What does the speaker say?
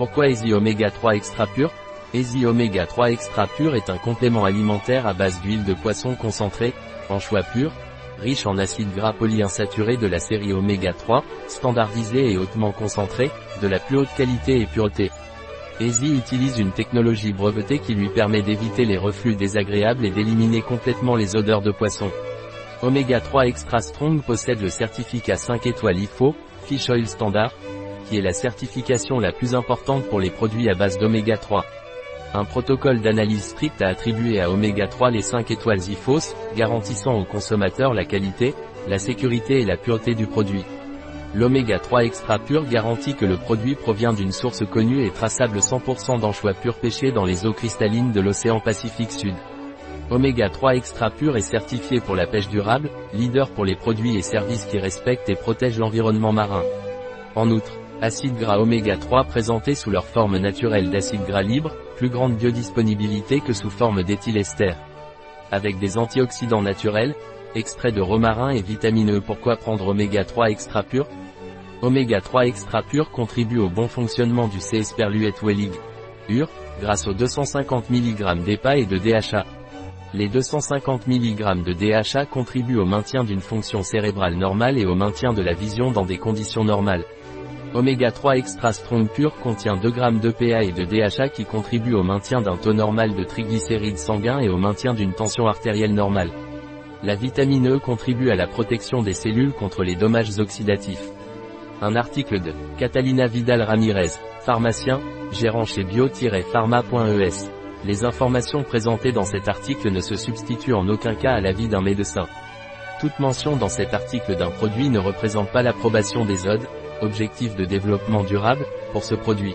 Pourquoi Easy Omega 3 Extra Pur Easy Omega 3 Extra Pur est un complément alimentaire à base d'huile de poisson concentrée, en choix pur, riche en acides gras polyinsaturés de la série Oméga 3, standardisé et hautement concentré, de la plus haute qualité et pureté. Easy utilise une technologie brevetée qui lui permet d'éviter les reflux désagréables et d'éliminer complètement les odeurs de poisson. Oméga 3 Extra Strong possède le certificat 5 étoiles IFO, Fish Oil Standard, qui est la certification la plus importante pour les produits à base d'oméga 3. Un protocole d'analyse strict a attribué à Oméga 3 les 5 étoiles IFOS, garantissant aux consommateurs la qualité, la sécurité et la pureté du produit. L'oméga 3 extra pur garantit que le produit provient d'une source connue et traçable 100% d'anchois purs pêchés dans les eaux cristallines de l'océan Pacifique Sud. Oméga 3 extra pur est certifié pour la pêche durable, leader pour les produits et services qui respectent et protègent l'environnement marin. En outre, acides gras oméga 3 présentés sous leur forme naturelle d'acide gras libre, plus grande biodisponibilité que sous forme d'éthylester. Avec des antioxydants naturels, extraits de romarin et vitamineux pourquoi prendre oméga 3 extra pur? Oméga 3 extra pur contribue au bon fonctionnement du C. sperluette Wellig UR, grâce aux 250 mg d'EPA et de DHA. Les 250 mg de DHA contribuent au maintien d'une fonction cérébrale normale et au maintien de la vision dans des conditions normales. Oméga 3 Extra Strong Pure contient 2 g d'EPA et de DHA qui contribuent au maintien d'un taux normal de triglycérides sanguins et au maintien d'une tension artérielle normale. La vitamine E contribue à la protection des cellules contre les dommages oxydatifs. Un article de Catalina Vidal Ramirez, pharmacien, gérant chez bio-pharma.es. Les informations présentées dans cet article ne se substituent en aucun cas à l'avis d'un médecin. Toute mention dans cet article d'un produit ne représente pas l'approbation des ODE, objectifs de développement durable, pour ce produit.